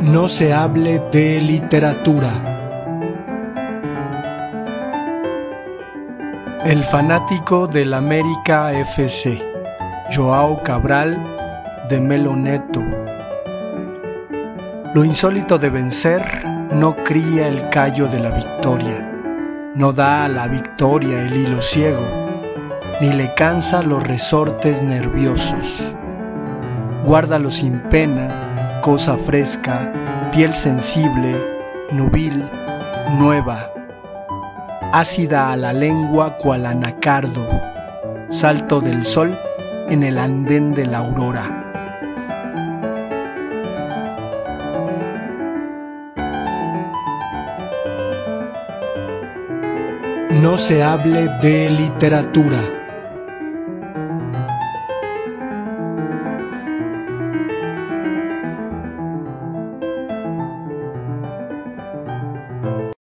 No se hable de literatura. El fanático del América FC, Joao Cabral de Meloneto. Lo insólito de vencer no cría el callo de la victoria, no da a la victoria el hilo ciego, ni le cansa los resortes nerviosos. Guárdalo sin pena, cosa fresca, piel sensible, nubil, nueva, ácida a la lengua cual anacardo, salto del sol en el andén de la aurora. No se hable de literatura.